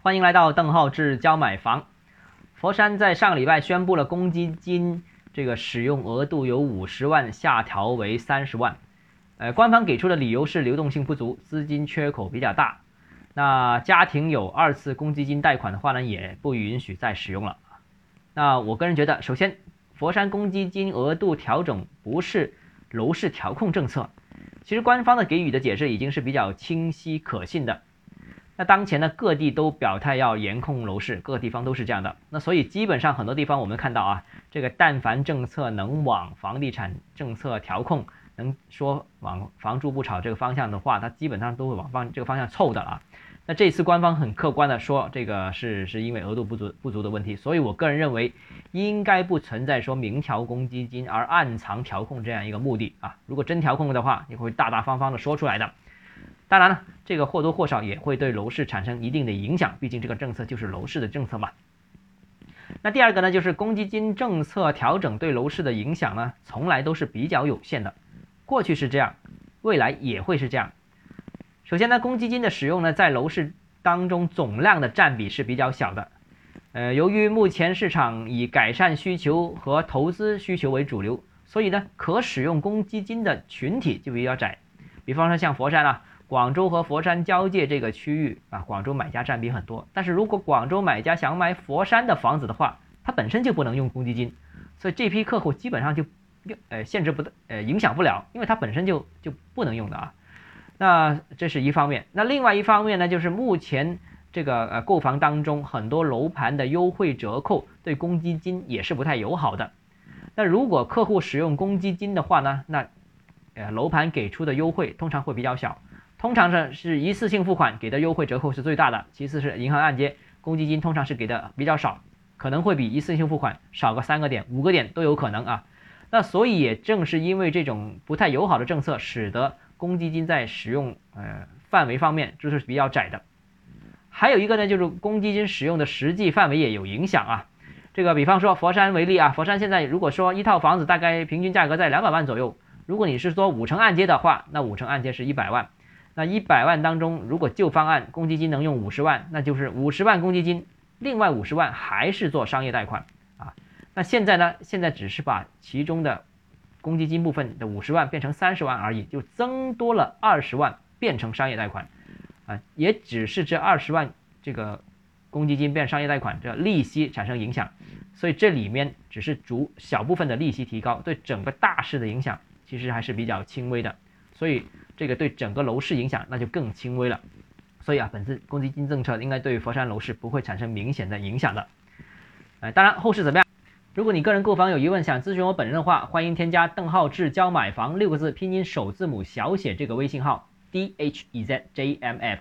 欢迎来到邓浩志教买房。佛山在上个礼拜宣布了公积金这个使用额度由五十万下调为三十万。呃，官方给出的理由是流动性不足，资金缺口比较大。那家庭有二次公积金贷款的话呢，也不允许再使用了。那我个人觉得，首先，佛山公积金额度调整不是楼市调控政策。其实官方的给予的解释已经是比较清晰可信的。那当前呢，各地都表态要严控楼市，各个地方都是这样的。那所以基本上很多地方我们看到啊，这个但凡政策能往房地产政策调控，能说往房住不炒这个方向的话，它基本上都会往方这个方向凑的啊。那这次官方很客观的说，这个是是因为额度不足不足的问题，所以我个人认为应该不存在说明调公积金而暗藏调控这样一个目的啊。如果真调控的话，你会大大方方的说出来的。当然了，这个或多或少也会对楼市产生一定的影响，毕竟这个政策就是楼市的政策嘛。那第二个呢，就是公积金政策调整对楼市的影响呢，从来都是比较有限的，过去是这样，未来也会是这样。首先呢，公积金的使用呢，在楼市当中总量的占比是比较小的。呃，由于目前市场以改善需求和投资需求为主流，所以呢，可使用公积金的群体就比较窄。比方说像佛山啊、广州和佛山交界这个区域啊，广州买家占比很多。但是如果广州买家想买佛山的房子的话，他本身就不能用公积金，所以这批客户基本上就呃限制不呃影响不了，因为他本身就就不能用的啊。那这是一方面，那另外一方面呢，就是目前这个呃购房当中很多楼盘的优惠折扣对公积金也是不太友好的。那如果客户使用公积金的话呢，那呃楼盘给出的优惠通常会比较小，通常是是一次性付款给的优惠折扣是最大的，其次是银行按揭，公积金通常是给的比较少，可能会比一次性付款少个三个点、五个点都有可能啊。那所以也正是因为这种不太友好的政策，使得公积金在使用呃范围方面就是比较窄的，还有一个呢，就是公积金使用的实际范围也有影响啊。这个比方说佛山为例啊，佛山现在如果说一套房子大概平均价格在两百万左右，如果你是说五成按揭的话，那五成按揭是一百万，那一百万当中如果旧方案公积金能用五十万，那就是五十万公积金，另外五十万还是做商业贷款啊。那现在呢，现在只是把其中的。公积金部分的五十万变成三十万而已，就增多了二十万变成商业贷款，啊，也只是这二十万这个公积金变商业贷款这利息产生影响，所以这里面只是逐小部分的利息提高，对整个大势的影响其实还是比较轻微的，所以这个对整个楼市影响那就更轻微了，所以啊，本次公积金政策应该对佛山楼市不会产生明显的影响的，哎，当然后市怎么样？如果你个人购房有疑问，想咨询我本人的话，欢迎添加邓浩志教买房六个字拼音首字母小写这个微信号 d h e z j m f。